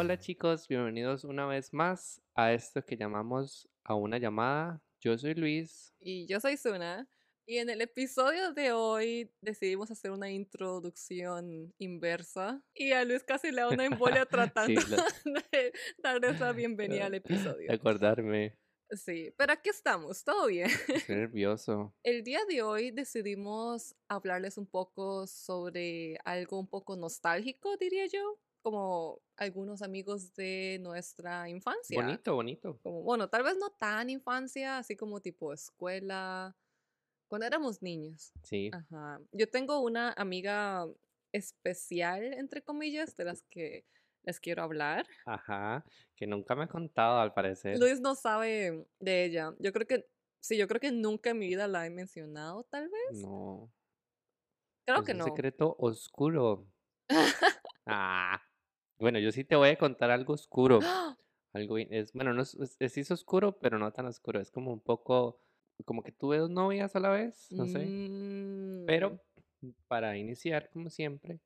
Hola chicos, bienvenidos una vez más a esto que llamamos a una llamada. Yo soy Luis. Y yo soy Suna. Y en el episodio de hoy decidimos hacer una introducción inversa. Y a Luis casi le da una embolia tratando Sí, lo- de darles la bienvenida al episodio. Acordarme, Sí, pero aquí estamos, todo bien. estoy nervioso. El día de hoy decidimos hablarles un poco sobre algo un poco nostálgico, diría yo, como algunos amigos de nuestra infancia. Bonito, bonito. Como, bueno, tal vez no tan infancia, así como tipo escuela, cuando éramos niños. Sí. Ajá. Yo tengo una amiga especial, entre comillas, de las que les quiero hablar. Ajá. Que nunca me ha contado al parecer. Luis no sabe de ella. Yo creo que, sí, yo creo que nunca en mi vida la he mencionado, tal vez. No. Creo es que un no. secreto oscuro. Ah. Bueno, yo sí te voy a contar algo oscuro. Algo bien- es, bueno, no es, es, es oscuro, pero no tan oscuro. Es como un poco, como que tuve dos novias a la vez, no sé. Mm, Pero para iniciar, como siempre,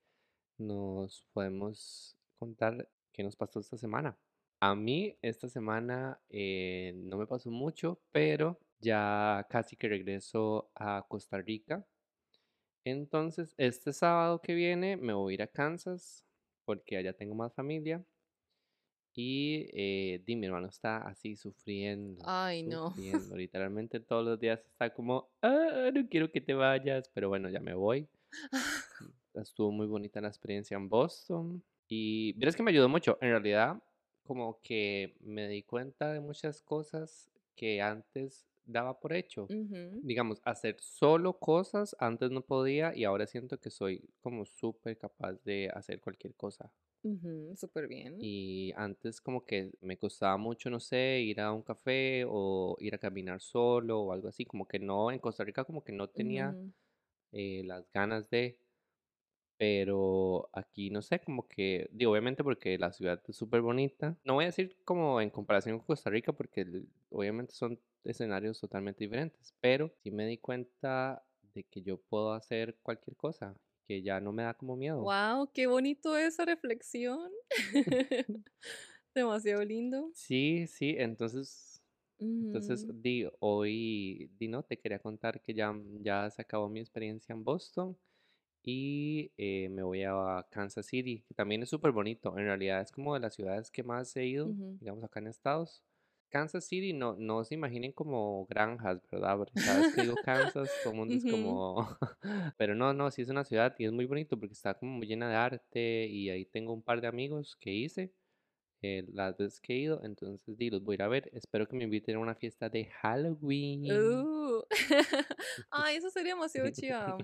nos podemos contar qué nos pasó esta semana. A mí esta semana eh, no me pasó mucho, pero ya casi que regreso a Costa Rica. Entonces, este sábado que viene me voy a ir a Kansas porque allá tengo más familia. Y eh, di, mi hermano está así sufriendo, Ay, no. sufriendo. Literalmente todos los días está como, ah, no quiero que te vayas, pero bueno, ya me voy. Estuvo muy bonita la experiencia en Boston. Y verás que me ayudó mucho. En realidad, como que me di cuenta de muchas cosas que antes daba por hecho. Digamos, hacer solo cosas antes no podía y ahora siento que soy como súper capaz de hacer cualquier cosa. ujú, Súper bien. Y antes como que me costaba mucho, no sé, ir a un café o ir a caminar solo o algo así. Como que no, en Costa Rica como que no tenía eh, las ganas de, pero aquí no sé, como que, digo, obviamente porque la ciudad es súper bonita. No voy a decir como en comparación con Costa Rica porque obviamente son escenarios totalmente diferentes, pero sí me di cuenta de que yo puedo hacer cualquier cosa, que ya no me da como miedo. Wow, qué bonito esa reflexión. Demasiado lindo. Sí, sí, entonces, entonces, di, hoy, di, no, te quería contar que ya, ya se acabó mi experiencia en Boston y eh, me voy a Kansas City, que también es súper bonito. En realidad es como de las ciudades que más he ido, digamos, acá en Estados. Kansas City, no, no se imaginen como granjas, ¿verdad? Porque cada vez que digo Kansas, todo el mundo es como... Pero no, no, sí es una ciudad y es muy bonito porque está como muy llena de arte y ahí tengo un par de amigos que hice eh, las veces que he ido, entonces di, los voy a ir a ver. Espero que me inviten a una fiesta de Halloween. Uh. Ay, eso sería demasiado chiva.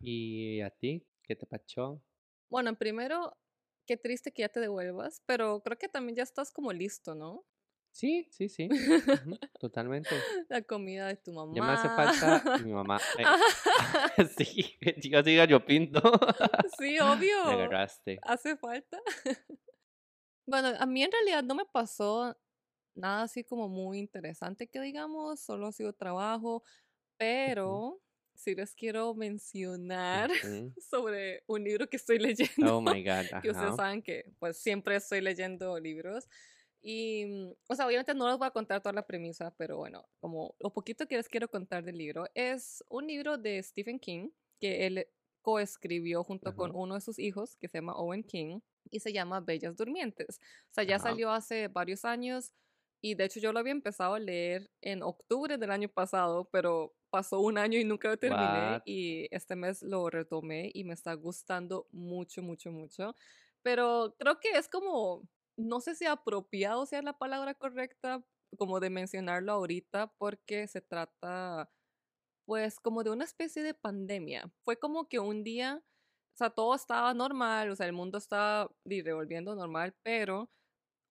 ¿Y a ti? ¿Qué te pachó? Bueno, primero, qué triste que ya te devuelvas, pero creo que también ya estás como listo, ¿no? Sí, sí, sí. totalmente. La comida de tu mamá. Ya me hace falta mi mamá. eh, sí, chicas, diga yo pinto. Sí, Me obvio. agarraste. Hace falta. Bueno, a mí en realidad no me pasó nada así como muy interesante que digamos, solo ha sido trabajo, pero sí les quiero mencionar sobre un libro que estoy leyendo. Oh my god. que ustedes saben que pues siempre estoy leyendo libros. Y, mm, o sea, obviamente no les voy a contar toda la premisa, pero bueno, como lo poquito que les quiero contar del libro, es un libro de Stephen King que él coescribió junto con Ajá. uno de sus hijos, que se llama Owen King, y se llama Bellas Durmientes. O sea, ya Ajá. salió hace varios años y de hecho yo lo había empezado a leer en octubre del año pasado, pero pasó un año y nunca lo terminé What? y este mes lo retomé y me está gustando mucho, mucho, mucho. Pero creo que es como, no sé si apropiado sea la palabra correcta, como de mencionarlo ahorita, porque se trata, pues, como de una especie de pandemia. Fue como que un día, o sea, todo estaba normal, o sea, el mundo estaba revolviendo normal, pero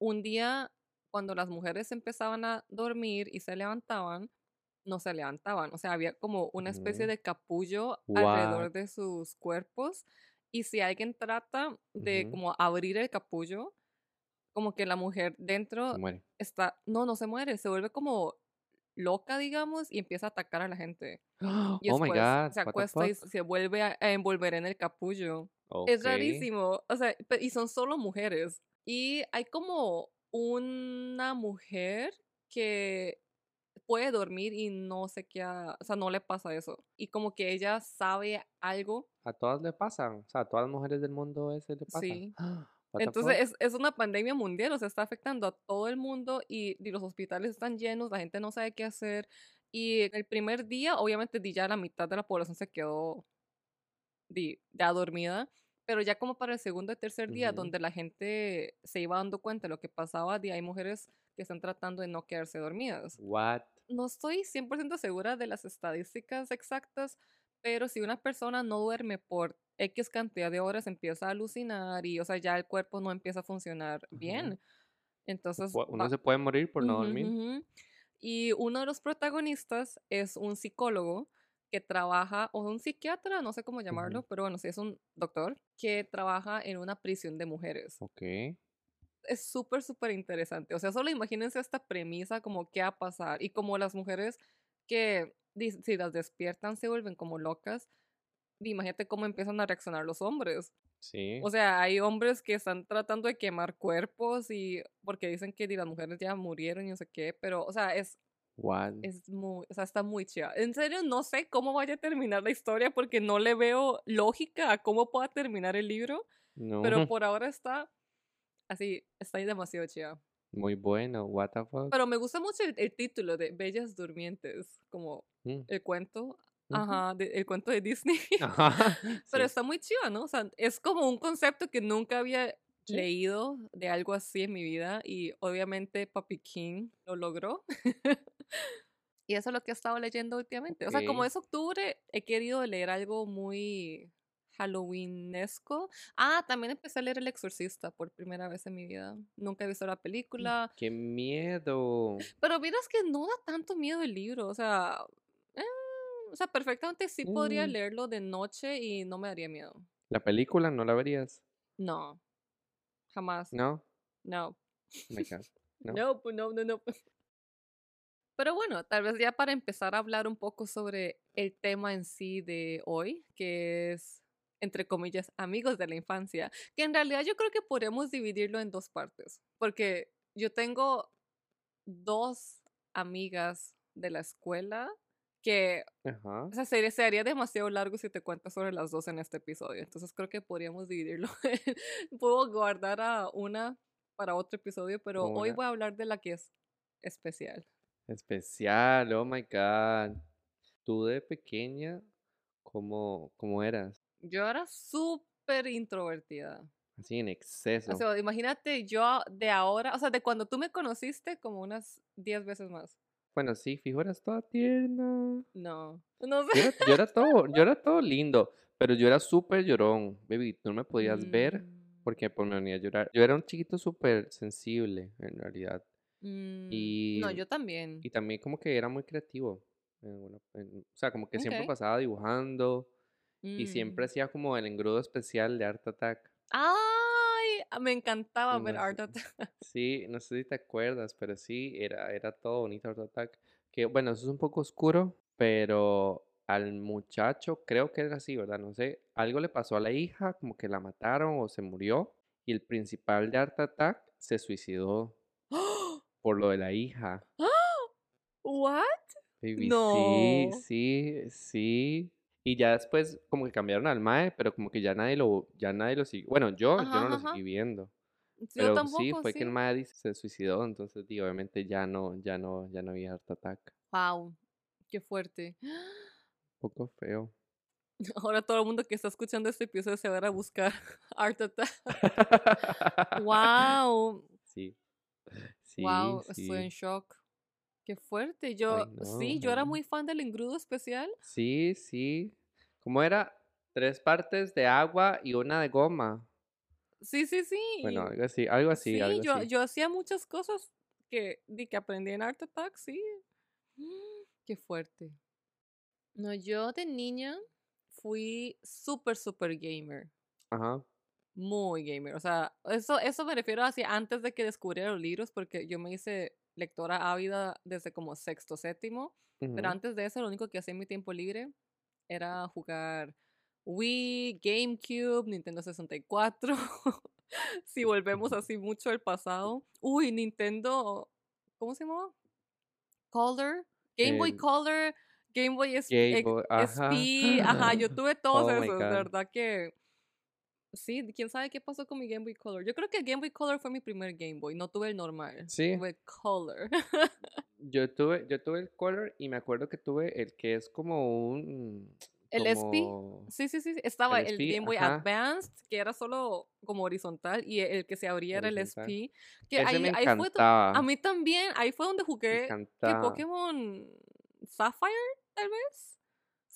un día, cuando las mujeres empezaban a dormir y se levantaban, no se levantaban, o sea, había como una especie de capullo alrededor de sus cuerpos y si alguien trata de como abrir el capullo, como que la mujer Se dentro muere. está, no, no se muere, se vuelve como loca, digamos, y empieza a atacar a la gente. Y Oh my después god. se acuesta y se vuelve a, envolver en el capullo. Es rarísimo, o sea, y son solo mujeres. Y hay como una mujer que puede dormir y no sé qué, o sea, no le pasa eso. Y como que ella sabe algo. A todas le pasan, o sea, a todas las mujeres del mundo ese le pasa. Sí. Entonces es, es una pandemia mundial, o sea, está afectando a todo el mundo y, y los hospitales están llenos, la gente no sabe qué hacer. Y el primer día, obviamente, ya la mitad de la población se quedó ya dormida, pero ya como para el segundo y tercer día, Ujú. donde la gente se iba dando cuenta de lo que pasaba, di, hay mujeres que están tratando de no quedarse dormidas. What? No estoy 100% segura de las estadísticas exactas, pero si una persona no duerme por X cantidad de horas, empieza a alucinar y, o sea, ya el cuerpo no empieza a funcionar Ujú. bien. Entonces, Uno va- se puede morir por no Ujú, dormir. ujú. Y uno de los protagonistas es un psicólogo que trabaja, o un psiquiatra, no sé cómo llamarlo, pero bueno, sí es un doctor que trabaja en una prisión de mujeres. Ok. Es súper, súper interesante. O sea, solo imagínense esta premisa como qué va a pasar y como las mujeres que si las despiertan se vuelven como locas. Imagínate cómo empiezan a reaccionar los hombres. Sí. O sea, hay hombres que están tratando de quemar cuerpos y porque dicen que las mujeres ya murieron y no sé qué, pero, o sea, es, What? es muy, o sea, está muy chida. En serio, no sé cómo vaya a terminar la historia porque no le veo lógica a cómo pueda terminar el libro, No. pero por ahora está así, está demasiado chida. Muy bueno. What the fuck? Pero me gusta mucho el, el título de Bellas Durmientes, como Mm, el cuento. Ajá, de- el cuento de Disney. Ajá. Pero Sí. está muy chido, ¿no? O sea, es como un concepto que nunca había Sí. leído de algo así en mi vida y obviamente Papi King lo logró. y eso es lo que he estado leyendo últimamente. O sea, como es octubre, he querido leer algo muy Halloweenesco. Ah, también empecé a leer El Exorcista por primera vez en mi vida. Nunca he visto la película, ¡Qué miedo! pero miras que no da tanto miedo el libro. O sea, o sea, perfectamente sí podría Mm. leerlo de noche y no me daría miedo. ¿La película no la verías? No, jamás. ¿No? No. My God. No. No, pues no, no, no. Pero bueno, tal vez ya para empezar a hablar un poco sobre el tema en sí de hoy, que es, entre comillas, amigos de la infancia, que en realidad yo creo que podemos dividirlo en dos partes, porque yo tengo dos amigas de la escuela que, Ajá. o sea, sería, demasiado largo si te cuento sobre las dos en este episodio, entonces creo que podríamos dividirlo. Puedo guardar a una para otro episodio, pero hoy voy a hablar de la que es especial. Especial, oh my God. Tú de pequeña, ¿cómo, cómo eras? Yo era súper introvertida. Así en exceso. O sea, imagínate yo de ahora, o sea, de cuando tú me conociste, como unas 10 veces más. Bueno, sí, fijo, eras toda tierna. No, no Yo sé. era, yo era todo, yo era todo lindo, pero yo era súper llorón, baby. Tú no me podías ver Mm, porque pues, me venía a llorar. Yo era un chiquito súper sensible, en realidad. mm, Y, No, yo también. y también como que era muy creativo. en alguna- en- o sea, como que siempre pasaba dibujando y siempre Mm. hacía como el engrudo especial de Art Attack. Ah, Me encantaba ver no Art Attack. Sí, no sé si te acuerdas, pero sí, era, era todo bonito Art Attack. Que bueno, eso es un poco oscuro, pero al muchacho, creo que era así, ¿verdad? No sé, algo le pasó a la hija, como que la mataron o se murió, y el principal de Art Attack se suicidó por lo de la hija. ¿What? Baby, sí, No. sí, sí. Y ya después como que cambiaron al mae, pero como que ya nadie lo, ya nadie lo siguió. Bueno, yo, yo Ajá, no lo ajá. seguí viendo. Yo Pero sí, tampoco, fue que el sí. mae se suicidó, entonces di, obviamente ya no, ya no, ya no había Art Attack. Wow, qué fuerte. Un poco feo. Ahora todo el mundo que está escuchando este episodio se va a buscar Art Attack. Wow, Sí, sí, wow, estoy en sí. shock. Qué fuerte. Yo, Ay, sí, no, yo era muy fan del engrudo especial. Sí, sí. ¿Cómo era? Tres partes de agua y una de goma. Sí, sí, sí. Bueno, algo así, algo así, sí, algo yo, así. yo hacía muchas cosas que, que aprendí en Art Attack, sí. Qué fuerte. No, yo de niña fui súper, súper gamer. Ajá. Muy gamer. O sea, eso, eso me refiero así antes de que descubriera los libros, porque yo me hice lectora ávida desde como sexto, séptimo. Pero antes de eso, lo único que hacía en mi tiempo libre era jugar Wii, GameCube, Nintendo 64. si volvemos así mucho al pasado. Uy, Nintendo, ¿cómo se llamaba? Color, Game Boy Color, Game Boy Game. SP, ajá, yo tuve todos Oh esos, de verdad que sí, quién sabe qué pasó con mi Game Boy Color. Yo creo que el Game Boy Color fue mi primer Game Boy, no tuve el normal, Sí. tuve el Color. Yo tuve, yo tuve el Color y me acuerdo que tuve el que es como un... El SP, Sí, sí, sí, estaba El el, SP, Game Boy ajá. Advanced, que era solo como horizontal, y el que se abría era el. SP. Que Ese ahí, me ahí fue a mí también, ahí fue donde jugué que. Pokémon Sapphire, tal vez.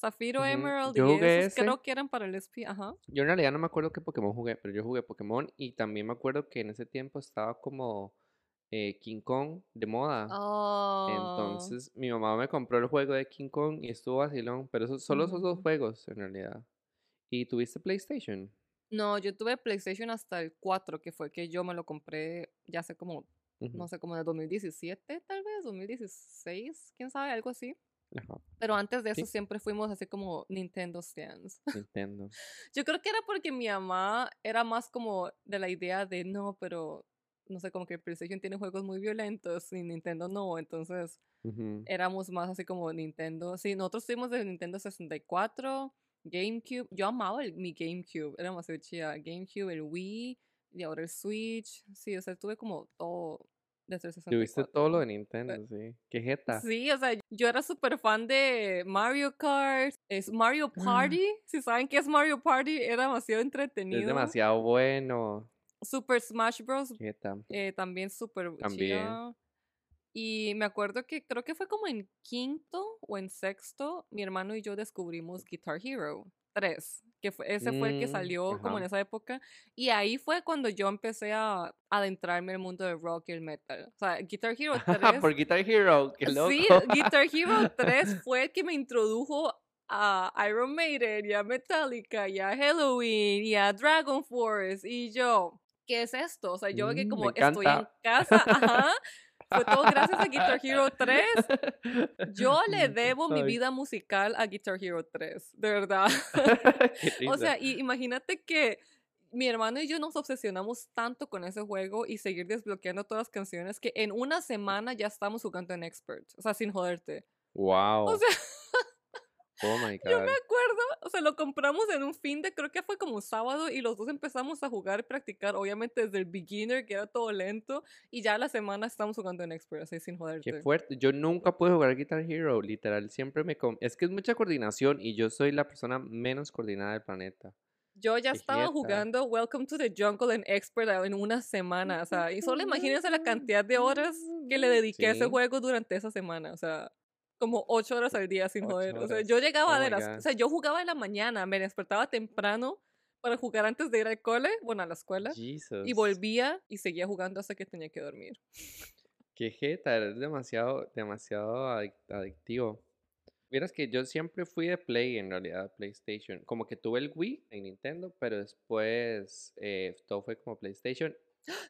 Zafiro, Emerald, yo y jugué esos ese. creo que eran para el SP, ajá. Yo en realidad no me acuerdo qué Pokémon jugué, pero yo jugué Pokémon y también me acuerdo que en ese tiempo estaba como eh, King Kong de moda. Oh. Entonces mi mamá me compró el juego de King Kong y estuvo vacilón, pero eso, solo esos dos juegos en realidad. ¿Y tuviste PlayStation? No, yo tuve PlayStation hasta el 4, que fue que yo me lo compré ya hace como, no sé, como en el 2017, tal vez, 2016, quién sabe, algo así. Ajá, Pero antes de eso Sí. siempre fuimos así como Nintendo stands. Nintendo. Yo creo que era porque mi mamá era más como de la idea de no, pero no sé, como que PlayStation tiene juegos muy violentos y Nintendo no, entonces éramos más así como Nintendo. Sí, nosotros tuvimos de Nintendo 64, GameCube. Yo amaba el- mi GameCube, era demasiado chida. GameCube, el Wii y ahora el Switch. Sí, o sea, tuve como todo desde el 64. Tuviste todo lo de Nintendo, sí. Qué jeta. Sí, o sea, yo era súper fan de Mario Kart, es Mario Party, si saben qué es Mario Party, era demasiado entretenido. Es demasiado bueno. Super Smash Bros. Qué jeta. eh, también súper También. chida. Y me acuerdo que creo que fue como en quinto o en sexto, mi hermano y yo descubrimos Guitar Hero 3, que fue, ese fue el que Mm, salió como en ajá. esa época. Y ahí fue cuando yo empecé a adentrarme en el mundo del rock y el metal. O sea, Guitar Hero 3 Por Guitar Hero, qué loco. Sí, Guitar Hero 3 fue el que me introdujo a Iron Maiden y a Metallica y a Halloween y a Dragon Force y yo, ¿qué es esto? O sea, yo que Mm, como me estoy en casa, ajá, fue todo gracias a Guitar Hero 3. Yo le debo mi vida musical a Guitar Hero 3, de verdad. O sea, y imagínate que mi hermano y yo nos obsesionamos tanto con ese juego y seguir desbloqueando todas las canciones que en una semana ya estamos jugando en Expert. O sea, sin joderte. Wow. O sea, oh my yo me god. acuerdo, o sea, lo compramos en un fin de, creo que fue como un sábado y los dos empezamos a jugar y practicar, obviamente desde el beginner, que era todo lento, y ya la semana estamos jugando en Expert, así sin Qué joderte. fuerte. Yo nunca pude jugar Guitar Hero, literal. Siempre me... com- Es que es mucha coordinación y yo soy la persona menos coordinada del planeta. Yo ya Qué estaba jugando Welcome to the Jungle en Expert a- en una semana, o sea, y solo imagínense la cantidad de horas que le dediqué a ese Sí. juego durante esa semana, o sea, como ocho horas al día sin joder. O sea, horas. yo llegaba Oh de las, o sea, yo jugaba en la mañana, me despertaba temprano para jugar antes de ir al cole, bueno, a la escuela, Jesus. y volvía y seguía jugando hasta que tenía que dormir. Qué jeta, eres demasiado, demasiado adic- adictivo. Vieras que yo siempre fui de Play, en realidad, PlayStation. Como que tuve el Wii en Nintendo, pero después eh, todo fue como PlayStation.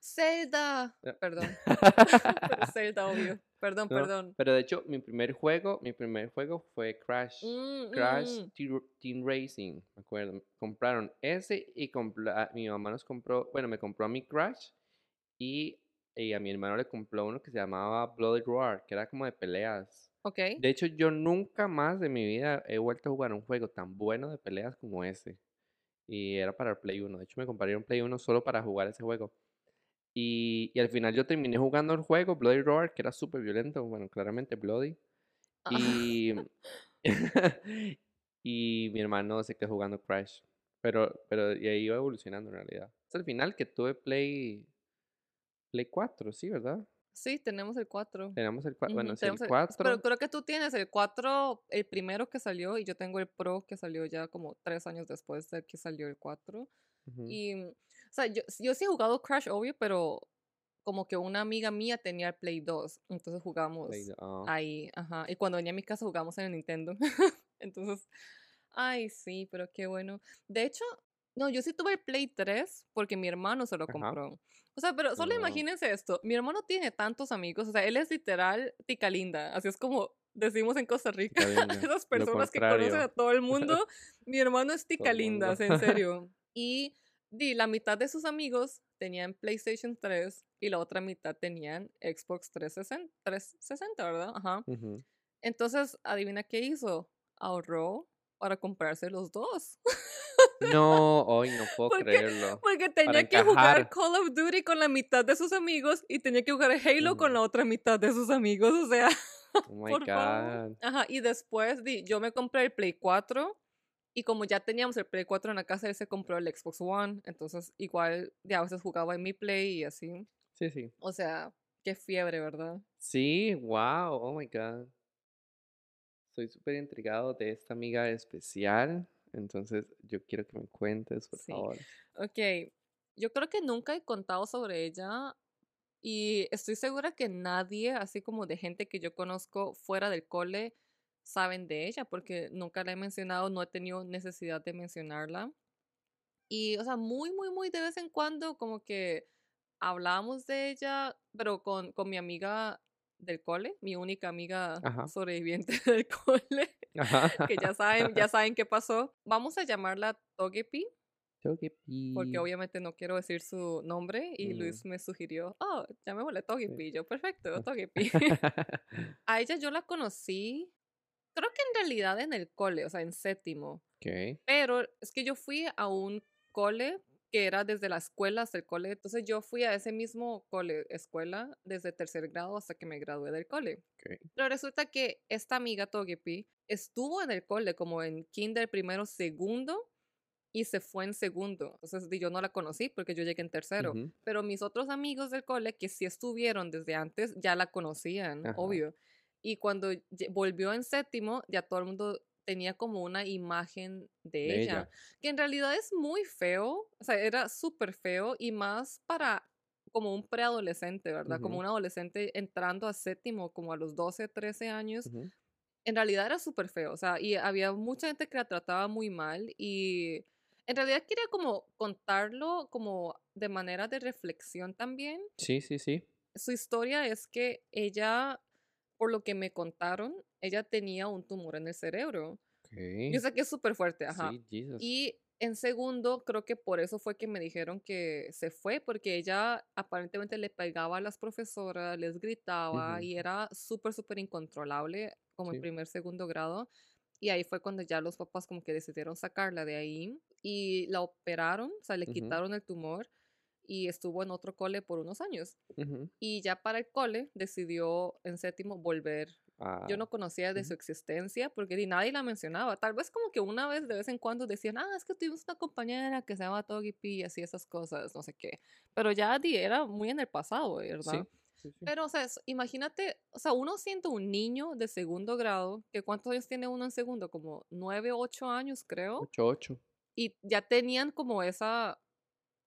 Zelda, Ya. perdón, Zelda, obvio. Perdón, ¿no? perdón. Pero de hecho, mi primer juego, mi primer juego fue Crash. Mm, Crash mm. Team Racing, me acuerdo. Compraron ese y mi mamá nos compró, bueno, me compró a mí Crash y, y a mi hermano le compró uno que se llamaba Bloody Roar, que era como de peleas. Ok. De hecho, yo nunca más de mi vida he vuelto a jugar un juego tan bueno de peleas como ese. Y era para el Play 1. De hecho, me compraría un Play 1 solo para jugar ese juego. Y, y al final yo terminé jugando el juego Bloody Roar, que era súper violento. Bueno, claramente Bloody. Ah. Y, y mi hermano se quedó jugando Crash. Pero, pero y ahí iba evolucionando en realidad. Hasta el final que tuve Play, Play 4, sí, ¿verdad? Sí, tenemos el 4. Tenemos el 4. Bueno, sí, el tenemos el- 4. Pero creo que tú tienes el 4, el primero que salió, y yo tengo el Pro que salió ya como tres años después de que salió el 4. ujú. Y, o sea, yo, yo sí he jugado Crash, obvio, pero como que una amiga mía tenía el Play 2, entonces jugamos Play ah. ahí, ajá. Y cuando venía a mi casa jugamos en el Nintendo. entonces, ay, sí, pero qué bueno. De hecho, no, yo sí tuve el Play 3 porque mi hermano se lo Ajá. compró. O sea, pero solo Ah. imagínense esto. Mi hermano tiene tantos amigos, o sea, él es literal tica linda, así es como decimos en Costa Rica. Esas personas que conocen a todo el mundo. Mi hermano es tica linda, en serio. Y di, la mitad de sus amigos tenían PlayStation 3 y la otra mitad tenían Xbox 360, 360 ¿verdad? Ajá. Ujú. Entonces, adivina qué hizo. Ahorró para comprarse los dos. No, hoy no puedo Porque- creerlo. Porque tenía que jugar. Call of Duty con la mitad de sus amigos y tenía que jugar Halo con la otra mitad de sus amigos. O sea, Oh my por favor. God. Ajá, y después di, yo me compré el Play 4 y como ya teníamos el Play 4 en la casa, él se compró el Xbox One. Entonces, igual, ya a veces jugaba en mi Play y así. Sí, sí. O sea, qué fiebre, ¿verdad? Sí, wow, oh my God. Estoy súper intrigado de esta amiga especial. Entonces, yo quiero que me cuentes, por Sí. favor. Ok, yo creo que nunca he contado sobre ella y estoy segura que nadie, así como de gente que yo conozco fuera del cole, saben de ella porque nunca la he mencionado, no he tenido necesidad de mencionarla. Y, o sea, muy, muy, muy de vez en cuando como que hablamos de ella, pero con, con mi amiga del cole, mi única amiga Ajá. sobreviviente del cole, Ajá. que ya saben, ya saben qué pasó. Vamos a llamarla Togepi Togepi. porque obviamente no quiero decir su nombre y Mm. Luis me sugirió, oh, llamémosle Togepi. Y Yo, perfecto. Togepi. A ella yo la conocí, creo que en realidad en el cole, o sea, en séptimo. Ok. Pero es que yo fui a un cole que era desde la escuela hasta el cole. Entonces yo fui a ese mismo cole, escuela, desde tercer grado hasta que me gradué del cole. Ok. Pero resulta que esta amiga Togepi estuvo en el cole como en kinder primero, segundo y se fue en segundo. Entonces yo no la conocí porque yo llegué en tercero. Pero mis otros amigos del cole que sí estuvieron desde antes ya la conocían, Ajá. obvio. Y cuando volvió en séptimo, ya todo el mundo tenía como una imagen de, De ella, ella. que en realidad es muy feo, o sea, era súper feo y más para como un preadolescente, ¿verdad? Como un adolescente entrando a séptimo, como a los 12, 13 años, en realidad era súper feo, o sea, y había mucha gente que la trataba muy mal y en realidad quería como contarlo como de manera de reflexión también. Sí, sí, sí. Su historia es que ella, por lo que me contaron, ella tenía un tumor en el cerebro. Yo Ok. sé que es súper fuerte, ajá. Sí. Y en segundo, creo que por eso fue que me dijeron que se fue, porque ella aparentemente le pegaba a las profesoras, les gritaba Ujú. y era súper, súper incontrolable como en Sí. primer, segundo grado. Y ahí fue cuando ya los papás como que decidieron sacarla de ahí y la operaron, o sea, le Ujú. quitaron el tumor y estuvo en otro cole por unos años. Ujú. Y ya para el cole decidió en séptimo volver Ah, yo no conocía de su ujú. existencia porque ni nadie la mencionaba. Tal vez como que una vez de vez en cuando decían, ah, es que tuvimos una compañera que se llama Togepi y así esas cosas, no sé qué. Pero ya era muy en el pasado, ¿verdad? Sí, sí, sí. Pero, o sea, imagínate, o sea, uno siendo un niño de segundo grado, que ¿cuántos años tiene uno en segundo? Como nueve, ocho años, creo. 8-8. Y ya tenían como esa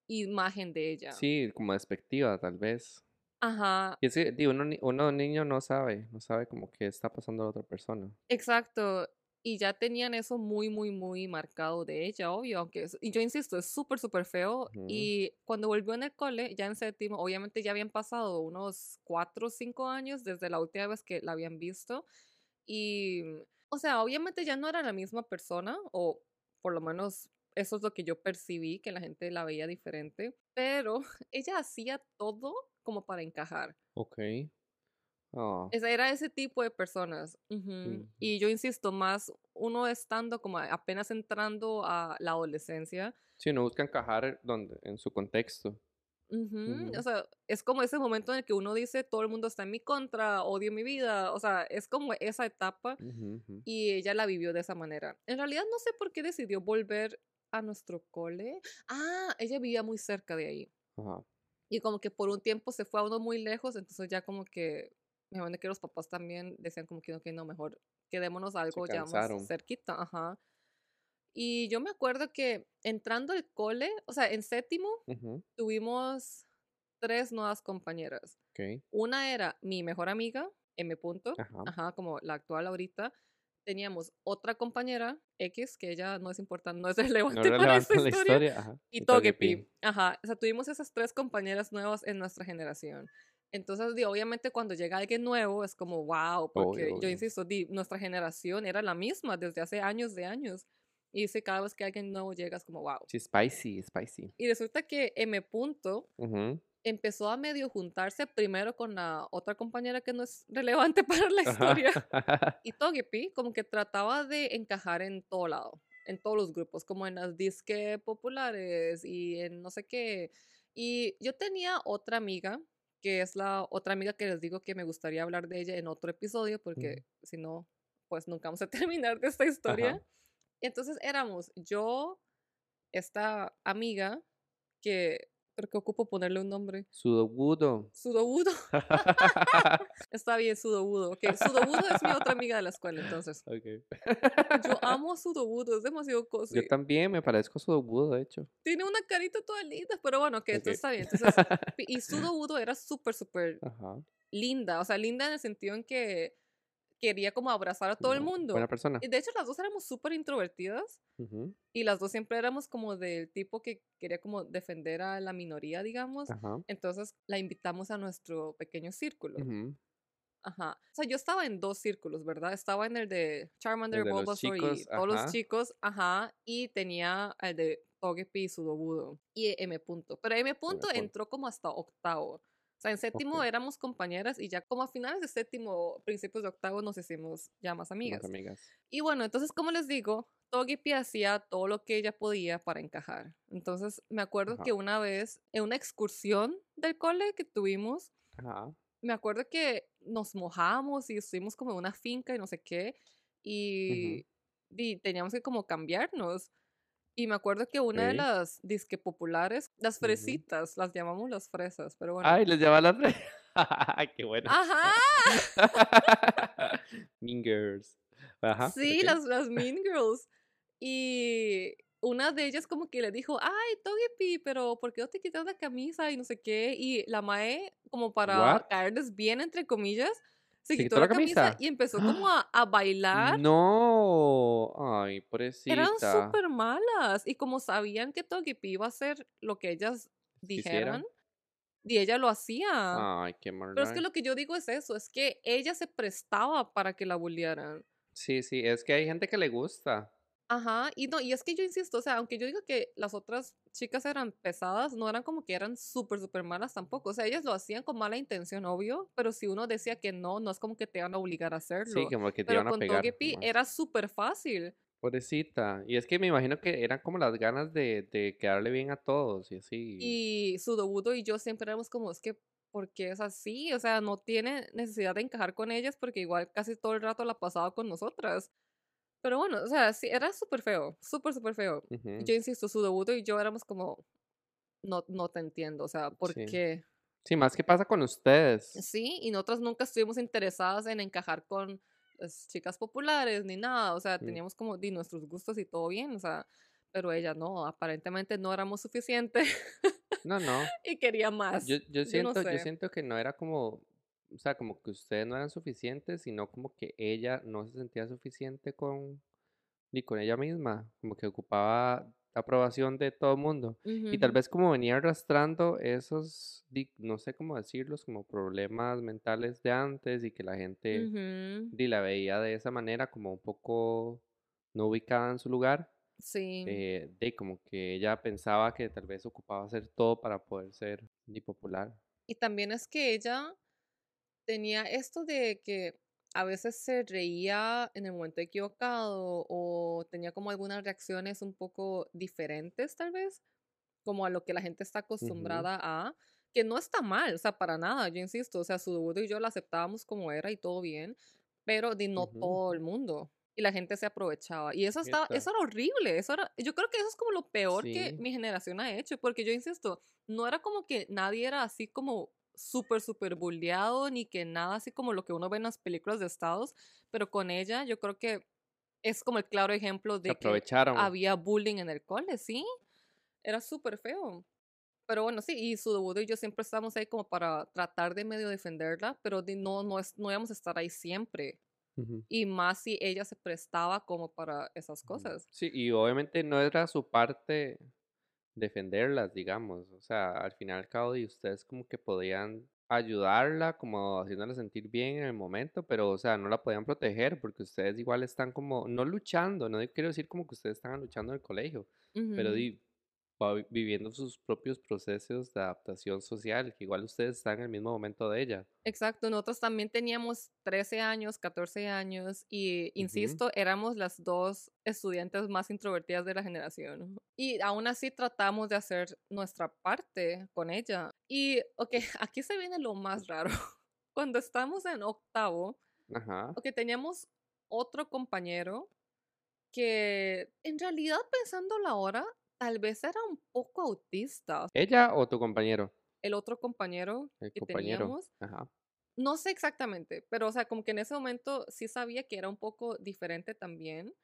imagen de ella. Sí, como despectiva, tal vez. Ajá, Y es que, digo, uno, uno niño no sabe, no sabe como qué está pasando a la otra persona. Exacto. Y ya tenían eso muy, muy, muy marcado de ella, obvio. Aunque, es- y yo insisto, es súper, súper feo. Y cuando volvió en el cole, ya en séptimo, obviamente ya habían pasado unos cuatro o cinco años desde la última vez que la habían visto. Y, o sea, obviamente ya no era la misma persona, o por lo menos eso es lo que yo percibí, que la gente la veía diferente. Pero ella hacía todo como para encajar. Ok. Ah, Esa era ese tipo de personas. Y yo insisto, más uno estando como apenas entrando a la adolescencia, Sí, uno busca encajar donde, en su contexto. Ujú. o sea, es como ese momento en el que uno dice, todo el mundo está en mi contra, odio mi vida, o sea, es como esa etapa y ella la vivió de esa manera. En realidad no sé por qué decidió volver a nuestro cole. Ah, ella vivía muy cerca de ahí. Ajá. Y como que por un tiempo se fue a uno muy lejos, entonces ya como que, me imagino que los papás también decían como que no, que no, mejor quedémonos algo ya más cerquita, ajá. Y yo me acuerdo que entrando al cole, o sea, en séptimo Ujú, tuvimos tres nuevas compañeras. Ok. Una era mi mejor amiga, M. Punto, Ajá. ajá, como la actual ahorita. Teníamos otra compañera, X, que ella no es importante, no es No relevante para relevante esta historia. historia. Ajá. Y Y Togepi. Ajá. O sea, tuvimos esas tres compañeras nuevas en nuestra generación. Entonces, di, obviamente, cuando llega alguien nuevo es como, wow, porque Obvio, yo obvio. insisto, di, nuestra generación era la misma desde hace años de años. Y dice cada vez que alguien nuevo llega es como, wow. Sí, spicy, spicy. Y resulta que M. Punto Ujú. Empezó a medio juntarse primero con la otra compañera que no es relevante para la historia. Ajá. Y Togepi como que trataba de encajar en todo lado, en todos los grupos, como en las disque populares y en no sé qué. Y yo tenía otra amiga, que es la otra amiga que les digo que me gustaría hablar de ella en otro episodio, porque si no, pues nunca vamos a terminar de esta historia. Ajá. Entonces éramos yo, esta amiga, que creo que ocupo ponerle un nombre. Sudobudo. Sudobudo. Está bien, Sudobudo. Ok, Sudobudo es mi otra amiga de la escuela, entonces. Ok. Yo amo Sudobudo, es demasiado cozy. Yo también me parezco a Sudobudo, de hecho. Tiene una carita toda linda, pero bueno, que Ok. entonces está bien. Entonces, y Sudobudo era súper, súper linda. O sea, linda en el sentido en que quería como abrazar a todo el mundo. Buena persona. Y de hecho, las dos éramos súper introvertidas. Ujú. Y las dos siempre éramos como del tipo que quería como defender a la minoría, digamos. Ajá. Entonces la invitamos a nuestro pequeño círculo. Ujú. Ajá. O sea, yo estaba en dos círculos, ¿verdad? Estaba en el de Charmander, El de los Bulbasaur y chicos, todos los chicos, ajá. Y tenía el de Togepi y Sudobudo. Y M. Punto. Pero M. Punto punto. entró como hasta octavo. Sea, en séptimo Ok. éramos compañeras y ya como a finales de séptimo, principios de octavo nos hicimos ya más amigas. Más amigas. Y bueno, entonces, como les digo, Togepi hacía todo lo que ella podía para encajar. Entonces, me acuerdo Ajá. que una vez, en una excursión del cole que tuvimos, Ajá. me acuerdo que nos mojamos y estuvimos como en una finca y no sé qué, y, y teníamos que como cambiarnos. Y me acuerdo que una de las disque populares, las fresitas, las llamamos las fresas, pero bueno. Ay, les lleva la re. Qué bueno. Ajá, mean Girls. Ajá. sí, las, las Mean Girls. Y una de ellas como que le dijo, ay, Togepi, pero ¿por qué no te quitas la camisa? Y no sé qué. Y la Mae, como para What? caerles bien, entre comillas, se ¿Se quitó la la camisa camisa? y empezó como a, a bailar. No. Ay, Eran pobrecita. súper malas. Y como sabían que Togepi iba a hacer lo que ellas Quisiera. dijeran, y ella lo hacía. Ay, qué mal. Pero es que lo que yo digo es eso, es que ella se prestaba para que la bullearan. Sí, sí, es que hay gente que le gusta. Ajá, y no, y es que yo insisto, o sea, aunque yo diga que las otras chicas eran pesadas, no eran como que eran súper, súper malas tampoco. O sea, ellas lo hacían con mala intención, obvio, pero si uno decía que no, no es como que te iban a obligar a hacerlo. Sí, como que te pero iban a con pegar. Togepi nomás. era súper fácil. Pobrecita. Y es que me imagino que eran como las ganas de, de quedarle bien a todos y así. Y Sudobudo y yo siempre éramos como, es que, ¿por qué es así? O sea, no tiene necesidad de encajar con ellas porque igual casi todo el rato la pasaba con nosotras. Pero bueno, o sea, sí, era súper feo, súper, súper feo. Ujú. Yo insisto, Sudobudo y yo éramos como, no, no te entiendo, o sea, ¿por Sí. qué? Sí, más que pasa con ustedes. Sí, y nosotras nunca estuvimos interesadas en encajar con las chicas populares ni nada, o sea, Mm. teníamos como di, nuestros gustos y todo bien, o sea, pero ella no, aparentemente no éramos suficientes No, no. y quería más. Yo, yo no siento, yo sé. siento que no era como, o sea, como que ustedes no eran suficientes, sino como que ella no se sentía suficiente con, ni con ella misma, como que ocupaba la aprobación de todo el mundo. Y tal vez como venía arrastrando esos, no sé cómo decirlos, como problemas mentales de antes y que la gente ujú, di, la veía de esa manera, como un poco no ubicada en su lugar, Sí, eh, de como que ella pensaba que tal vez ocupaba hacer todo para poder ser di, popular. y también es que ella tenía esto de que a veces se reía en el momento equivocado o tenía como algunas reacciones un poco diferentes tal vez, como a lo que la gente está acostumbrada a, que no está mal, o sea, para nada, yo insisto, o sea, su y yo la aceptábamos como era y todo bien, pero de no todo el mundo. Y la gente se aprovechaba. Y eso estaba, eso era horrible. Eso era, yo creo que eso es como lo peor que mi generación ha hecho. Porque yo insisto, no era como que nadie era así como súper, súper bulleado, ni que nada así como lo que uno ve en las películas de Estados. Pero con ella, yo creo que es como el claro ejemplo de que aprovecharon. había bullying en el cole, ¿sí? Era súper feo. Pero bueno, sí, y su debut y yo siempre estábamos ahí como para tratar de medio defenderla, pero de no, no, es, no íbamos a estar ahí siempre. Y más si ella se prestaba como para esas cosas. Sí, y obviamente no era su parte defenderlas, digamos. O sea, al final y al cabo, y ustedes como que podían ayudarla, como haciéndola sentir bien en el momento, pero, o sea, no la podían proteger porque ustedes igual están como, no luchando, no quiero decir como que ustedes estaban luchando en el colegio, pero di, viviendo sus propios procesos de adaptación social, que igual ustedes están en el mismo momento de ella. Exacto, nosotros también teníamos 13 años, 14 años y, insisto, éramos las dos estudiantes más introvertidas de la generación. Y aún así tratamos de hacer nuestra parte con ella. Y, ok, aquí se viene lo más raro. Cuando estamos en octavo, Ajá. ok, teníamos otro compañero que en realidad pensando la hora, tal vez era un poco autista. ¿Ella o tu compañero? El otro compañero El que compañero. teníamos Ajá. No sé exactamente, pero, o sea, como que en ese momento sí sabía que era un poco diferente también,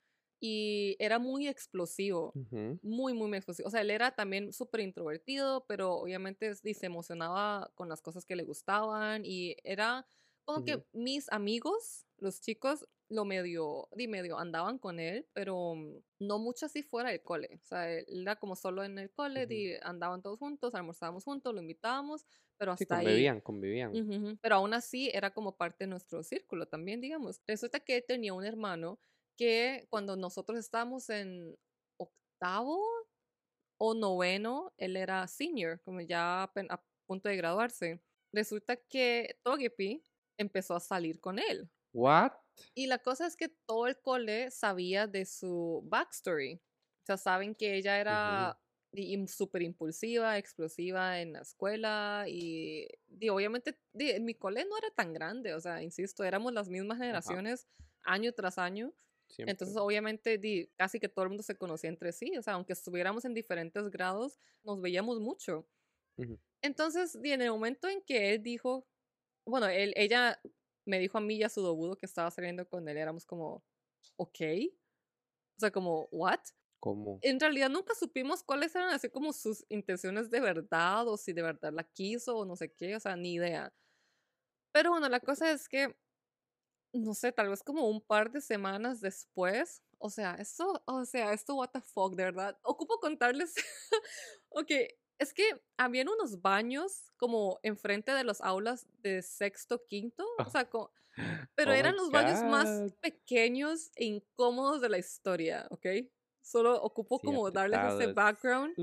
y era muy explosivo, Ujú, muy, muy, muy explosivo. O sea, él era también súper introvertido, pero obviamente se emocionaba con las cosas que le gustaban, y era como ujú, que mis amigos, los chicos, lo medio, di medio andaban con él, pero mm, no mucho así fuera del cole. O sea, él era como solo en el cole, di, andaban todos juntos, almorzábamos juntos, lo invitábamos, pero Sí, hasta ahí. convivían, convivían. Ujú, ujú. Pero aún así era como parte de nuestro círculo también, digamos. Resulta que él tenía un hermano que cuando nosotros estábamos en octavo o noveno, él era senior, como ya a punto de graduarse. Resulta que Togepi empezó a salir con él. What? Y la cosa es que todo el cole sabía de su backstory. O sea, saben que ella era di- im- súper impulsiva, explosiva en la escuela y, di, obviamente di, mi cole no era tan grande, o sea, insisto, éramos las mismas Ajá, generaciones año tras año. Entonces, siempre. obviamente, di, casi que todo el mundo se conocía entre sí, o sea, aunque estuviéramos en diferentes grados, nos veíamos mucho. Ujú, Entonces, di, en el momento en que él dijo, bueno, él, ella me dijo a mí y a su dobudo que estaba saliendo con él, éramos como, ok, o sea, como, what? ¿Cómo? En realidad nunca supimos cuáles eran así como sus intenciones de verdad o si de verdad la quiso o no sé qué, o sea, ni idea. Pero bueno, la cosa es que, no sé, tal vez como un par de semanas después, o sea, esto, o sea, esto, what the fuck, de verdad. Ocupo contarles, ok, es que habían unos baños como enfrente de las aulas de sexto, quinto, o sea, co- pero Oh eran los baños más pequeños e incómodos de la historia, ¿ok? Solo ocupo Sí, como darles ese background.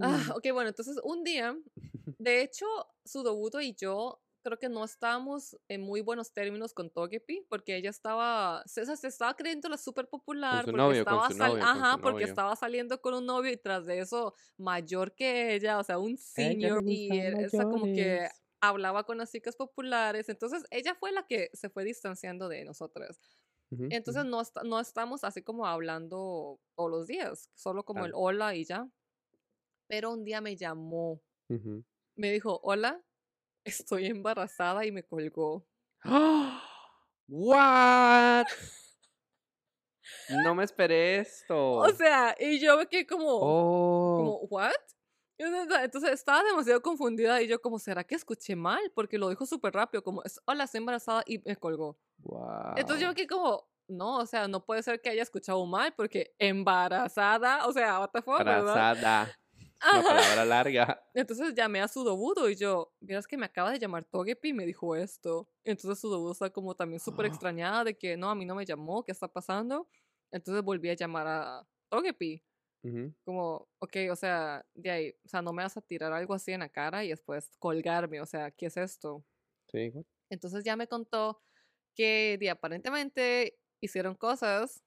Ah, Uh. ok, bueno, entonces un día, de hecho, Sudobuto y yo creo que no estábamos en muy buenos términos con Togepi, porque ella estaba, se, se estaba creyendo la súper popular, su porque novio, estaba, novio, ajá, porque estaba saliendo con un novio y tras de eso mayor que ella, o sea, un senior, y gustan e- esa como que hablaba con las chicas populares, entonces ella fue la que se fue distanciando de nosotras. Entonces no, esta- no estamos así como hablando todos los días, solo como el claro. hola y ya. Pero un día me llamó, Ujú. me dijo, hola, estoy embarazada y me colgó. ¡Ah! What? No me esperé O esto. sea, y yo me quedé como, Oh, como, ¿what? Y Entonces estaba demasiado confundida y yo como, ¿será que escuché mal? Porque lo dijo súper rápido, como, "Es- hola, estoy embarazada y me colgó. Entonces yo me wow. quedé como, no, o sea, no puede ser que haya escuchado mal porque embarazada, o sea, what the fuck, ¿verdad? Una palabra larga. Entonces llamé a Sudobudo y yo, vieras que me acaba de llamar Togepi y me dijo esto. Entonces Sudobudo está como también súper extrañada de que no, a mí no me llamó, ¿qué está pasando? Entonces volví a llamar a Togepi, como, ok, o sea, de ahí, o sea, no me vas a tirar algo así en la cara y después colgarme, o sea, ¿qué es esto? Sí? Entonces ya me contó que de, aparentemente hicieron cosas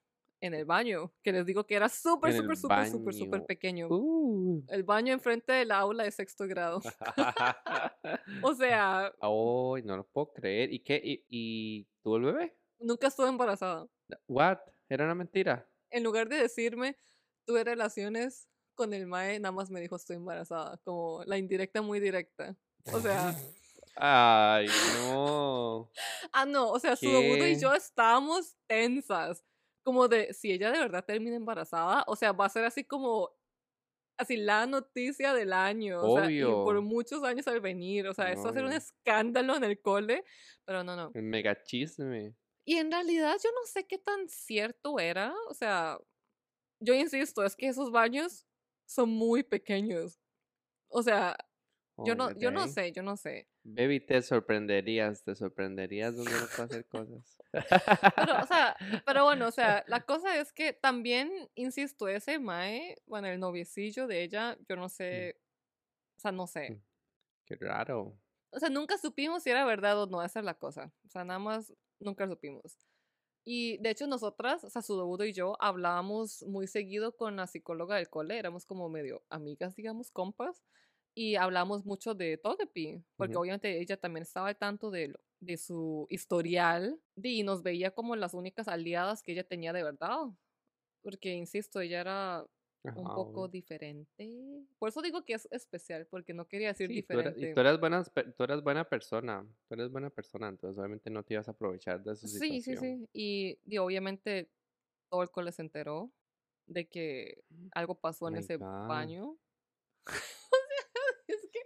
en el baño, que les digo que era súper, súper, súper, súper, súper pequeño. Uh. El baño enfrente del aula de sexto grado. O sea, Ay, no lo puedo creer. ¿Y qué? ¿Y, y tuvo el bebé? nunca estuve embarazada. What? Era una mentira. En lugar de decirme, tuve relaciones con el mae, nada más me dijo estoy embarazada. Como la indirecta muy directa. O sea, Ay, no. ah, no, o sea, Sudobudo y ¿Qué? yo estábamos tensas. Como de, si ella de verdad termina embarazada, o sea, va a ser así como, así la noticia del año. O sea, y por muchos años al venir. O sea, eso va a ser un escándalo en el cole. Pero no, no. El mega chisme. Y en realidad yo no sé qué tan cierto era. O sea, yo insisto, es que esos baños son muy pequeños. O sea, Yo no, yo no sé, yo no sé. Baby, te sorprenderías, te sorprenderías donde uno puede hacer cosas. Pero, o sea, pero bueno, o sea, la cosa es que también, insisto, ese Mae, bueno, el noviecillo de ella, yo no Mm, sé, o sea, no sé. mm, Qué raro. O sea, nunca supimos si era verdad o no, esa es la cosa. O sea, nada más nunca supimos. Y de hecho nosotras, o sea, Sudobudo y yo hablábamos muy seguido con la psicóloga del cole, éramos como medio amigas, digamos, compas, y hablamos mucho de Togepi, porque Ujú. obviamente ella también estaba al tanto de, lo- de su historial y nos veía como las únicas aliadas que ella tenía de verdad, porque, insisto, ella era un Ajá, poco obvio. diferente. Por eso digo que es especial, porque no quería decir Sí, tú eras, y diferente. tú eras, buenas pe- tú eras buena persona, tú eres buena persona, entonces obviamente no te ibas a aprovechar de su Sí, sí, situación. sí. Y, y obviamente cole se enteró de que algo pasó Oh en my ese God. baño. es que,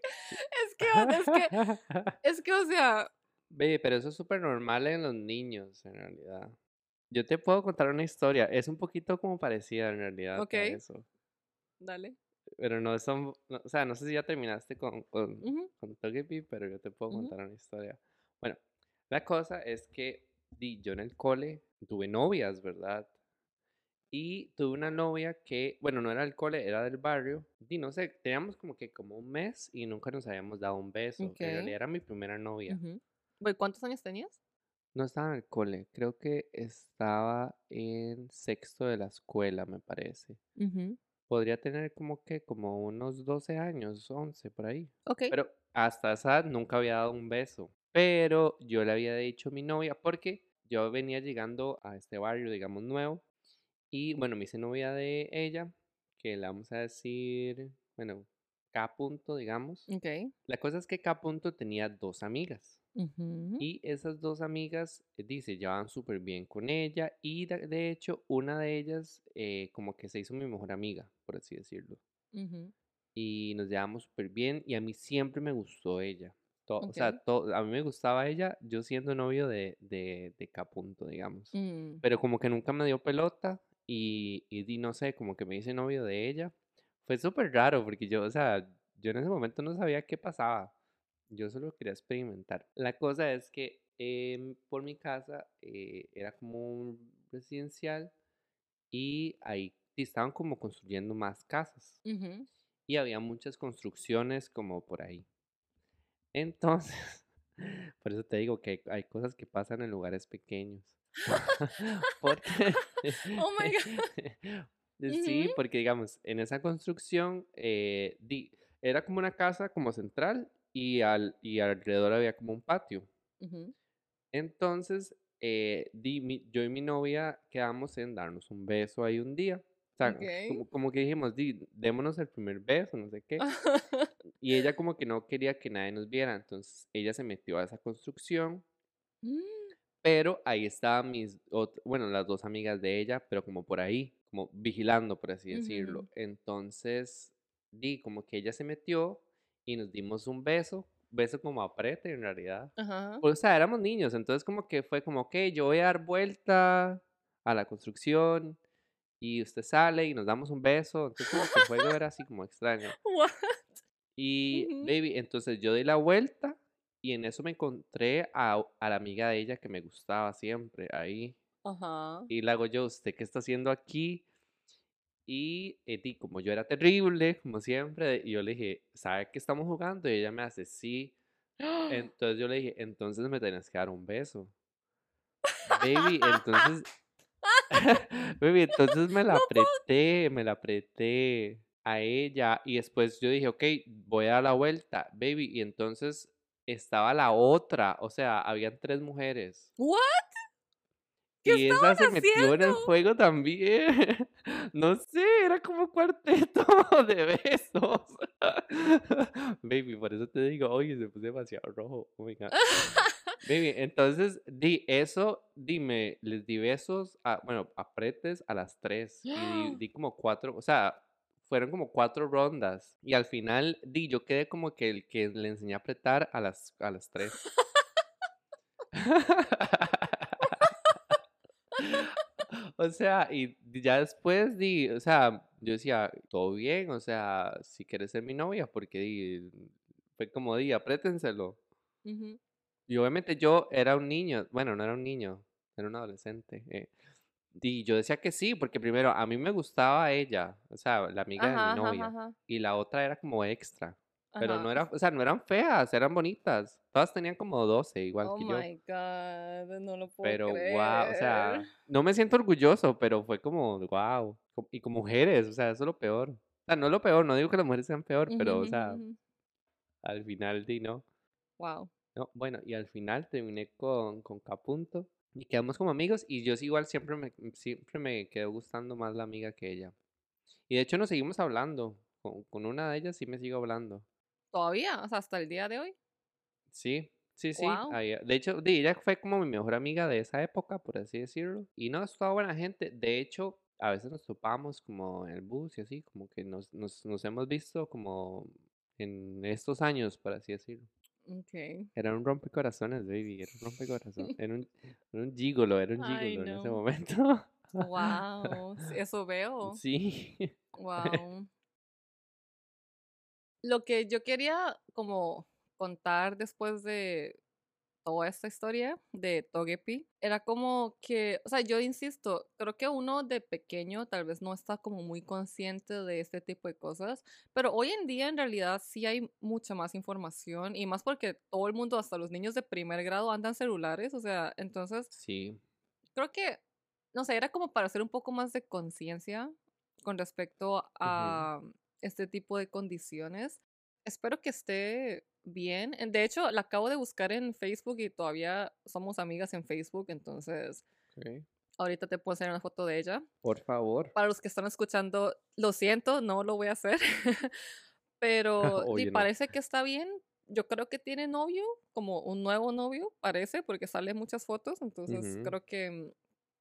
es que, es que, es que, o sea, Baby, pero eso es súper normal en los niños, en realidad. Yo te puedo contar una historia, es un poquito como parecida en realidad ok, eso, dale. pero no son, no- o sea, no sé si ya terminaste con, con, Ujú, con Togepi, pero yo te puedo contar una historia. Bueno, la cosa es que di, yo en el cole tuve novias, ¿verdad? Y tuve una novia que, bueno, no era del cole, era del barrio. Y no sé, teníamos como que como un mes y nunca nos habíamos dado un beso. En Ok. realidad era mi primera novia. ujú. Güey, ¿Cuántos años tenías? No estaba en el cole, creo que estaba en sexto de la escuela, me parece. Ujú, Podría tener como que como unos 12 años, 11 por ahí. Ok. Pero hasta esa nunca había dado un beso. Pero yo le había dicho a mi novia porque yo venía llegando a este barrio, digamos, nuevo. Y bueno, me hice novia de ella, que le vamos a decir, bueno, K punto, digamos. Ok. La cosa es que K punto tenía dos amigas. ujú, Y esas dos amigas, eh, dice, llevaban súper bien con ella. Y de, de hecho, una de ellas eh, como que se hizo mi mejor amiga, por así decirlo. ujú, Y nos llevamos súper bien y a mí siempre me gustó ella. O sea, a mí me gustaba ella, yo siendo novio de, de, de K punto, digamos. mm, Pero como que nunca me dio pelota y, y di, no sé, como que me hice novio de ella. Fue súper raro porque yo, o sea, yo en ese momento no sabía qué pasaba. Yo solo quería experimentar. La cosa es que em, por mi casa eh, era como un residencial y ahí estaban como construyendo más casas ujú. y había muchas construcciones como por ahí. Entonces, por eso te digo que hay, hay cosas que pasan en lugares pequeños. Porque, Oh my God. sí, Ujú, porque digamos, en esa construcción eh, di- era como una casa como central y, al, y alrededor había como un patio. ujú, Entonces, eh, di, mi- yo y mi novia quedamos en darnos un beso ahí un día. O sea, Ok. como, como que dijimos, di, démonos el primer beso, no sé qué. Y ella como que no quería que nadie nos viera, entonces ella se metió a esa construcción, Mm, pero ahí estaban mis, bueno, las dos amigas de ella, pero como por ahí, como vigilando, por así decirlo. Entonces, di, como que ella se metió y nos dimos un beso, beso como aprete en realidad. Ajá. O sea, éramos niños, entonces como que fue como, ok, yo voy a dar vuelta a la construcción y usted sale y nos damos un beso. Entonces como que el juego era así como extraño. What? Y, baby, entonces yo di la vuelta y en eso me encontré a, a la amiga de ella que me gustaba siempre ahí. Ajá. Y le hago yo, ¿usted qué está haciendo aquí? Y, eh, di, como yo era terrible, como siempre, y yo le dije, ¿sabe que estamos jugando? Y ella me hace, sí. Entonces yo le dije, entonces me tenés que dar un beso. Baby, entonces, baby, entonces me la No apreté, me la apreté a ella y después yo dije, ok, voy a dar la vuelta, baby, y entonces estaba la otra, o sea, habían tres mujeres What? ¿Qué y esa se metió en el juego también. No sé, era como cuarteto de besos. Baby, por eso te digo, oye, se puso demasiado rojo. Oh my God. Baby, entonces di eso, dime, les di besos, a, bueno, apretes a las tres y di, di como cuatro, o sea, fueron como cuatro rondas y al final di, yo quedé como que el que le enseñé a apretar a las, a las tres. O sea, y ya después di, o sea, yo decía, todo bien, o sea, si quieres ser mi novia, porque di, fue como, di, apriétenselo. Y obviamente yo era un niño, bueno, no era un niño, era un adolescente. eh, y yo decía que sí, porque primero a mí me gustaba ella, o sea, la amiga de mi ajá, novia, ajá, y la otra era como extra, pero no era, o sea, no eran feas, eran bonitas. Todas tenían como 12, igual Oh que yo. my God, no lo puedo Pero wow, o sea, no me siento orgulloso, pero fue como wow. Y con mujeres, o sea, eso es lo peor. O sea, no es lo peor, no digo que las mujeres sean peor, pero, o sea, al final di no. Wow. No, bueno, y al final terminé con, con Capunto y quedamos como amigos y yo igual siempre me, siempre me quedó gustando más la amiga que ella. Y de hecho nos seguimos hablando. Con, con una de ellas sí me sigo hablando. Todavía, o sea, hasta el día de hoy. Sí, sí, sí. Wow. de hecho, ella fue como mi mejor amiga de esa época, por así decirlo. Y no, es toda buena gente. De hecho, a veces nos topamos como en el bus y así, como que nos, nos, nos hemos visto como en estos años, por así decirlo. Okay. Era un rompecorazones, baby, era un rompecorazón. Era un, era un gigolo, era un Ay, gigolo en ese momento. Wow. Eso veo. Sí. Wow. Lo que yo quería como contar después de toda esta historia de Togepi era como que, o sea, yo insisto, creo que uno de pequeño tal vez no está como muy consciente de este tipo de cosas, pero hoy en día en realidad sí hay mucha más información y más porque todo el mundo, hasta los niños de primer grado andan celulares, o sea, entonces Sí. creo que, no sé, era como para hacer un poco más de conciencia con respecto a este tipo de condiciones. Espero que esté bien. De hecho, la acabo de buscar en Facebook y todavía somos amigas en Facebook, entonces ok. ahorita te puedo hacer una foto de ella. Por favor. Para los que están escuchando, lo siento, no lo voy a hacer, pero sí, Oye, no. parece que está bien. Yo creo que tiene novio, como un nuevo novio, parece, porque salen muchas fotos, entonces Ujú, creo que mm,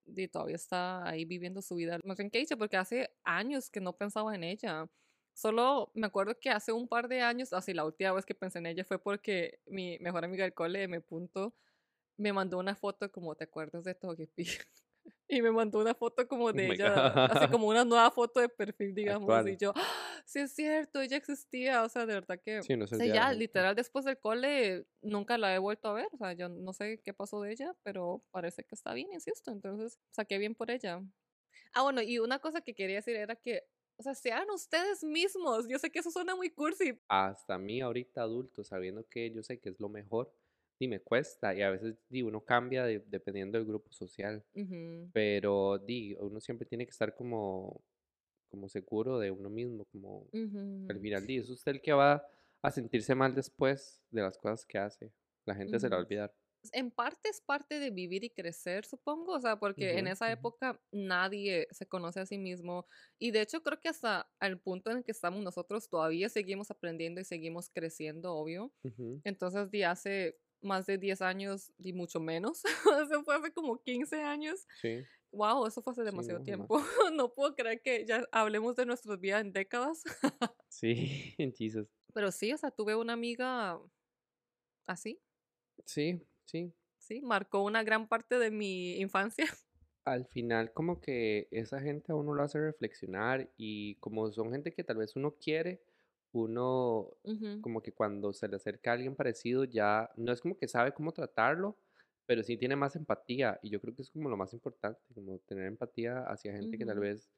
di, todavía está ahí viviendo su vida más bien que ella, porque hace años que no pensaba en ella. Solo me acuerdo que hace un par de años, así la última vez que pensé en ella fue porque mi mejor amiga del cole, M. Punto, me mandó una foto como, ¿te acuerdas de Togepi? Y me mandó una foto como Oh de my ella, así como una nueva foto de perfil, digamos, y Actual. yo, ¡Ah! sí es cierto, ella existía, o sea, de verdad que, Sí, no o se sea, ya literal después del cole nunca la he vuelto a ver, o sea, yo no sé qué pasó de ella, pero parece que está bien, insisto, entonces, saqué bien por ella. Ah, bueno, y una cosa que quería decir era que, o sea, sean ustedes mismos, yo sé que eso suena muy cursi. Hasta a mí ahorita adulto, sabiendo que yo sé que es lo mejor, y me cuesta. Y a veces di, uno cambia de- dependiendo del grupo social. Pero di, uno siempre tiene que estar como, como seguro de uno mismo, como al ujú, final di, es usted el que va a sentirse mal después de las cosas que hace. La gente se la va a olvidar. En parte es parte de vivir y crecer, supongo, o sea, porque en Ujú, esa ujú, época nadie se conoce a sí mismo y de hecho creo que hasta al punto en el que estamos nosotros todavía seguimos aprendiendo y seguimos creciendo, obvio. ujú. Entonces, de hace más de 10 años y mucho menos, eso fue hace como 15 años. Sí, Wow, eso fue hace sí, demasiado no, tiempo. No puedo creer que ya hablemos de nuestras vidas en décadas. Sí, Jesus. Pero sí, o sea, tuve una amiga así, Sí, sí. sí, marcó una gran parte de mi infancia. Al final como que esa gente a uno lo hace reflexionar y como son gente que tal vez uno quiere, uno como que cuando se le acerca a alguien parecido ya no es como que sabe cómo tratarlo, pero sí tiene más empatía y yo creo que es como lo más importante, como tener empatía hacia gente que tal vez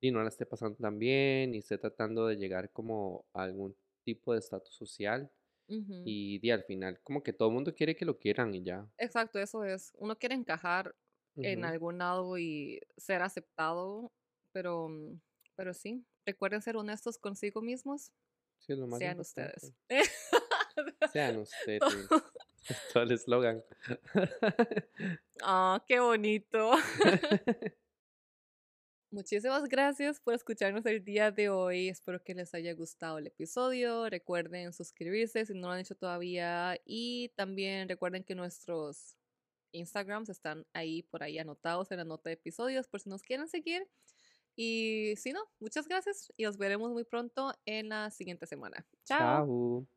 y no la esté pasando tan bien y esté tratando de llegar como a algún tipo de estatus social y al final como que todo el mundo quiere que lo quieran y ya. Exacto, eso es. Uno quiere encajar en algún lado y ser aceptado, pero, mm, pero sí, recuerden ser honestos consigo mismos, Sí, es lo más sean importante. ustedes. Sean ustedes. Todo el eslogan. Ah, qué bonito. Muchísimas gracias por escucharnos el día de hoy. Espero que les haya gustado el episodio. Recuerden suscribirse si no lo han hecho todavía. Y también recuerden que nuestros Instagrams están ahí por ahí anotados en la nota de episodios por si nos quieren seguir. Y si no, muchas gracias y nos veremos muy pronto en la siguiente semana. Chao. Chao.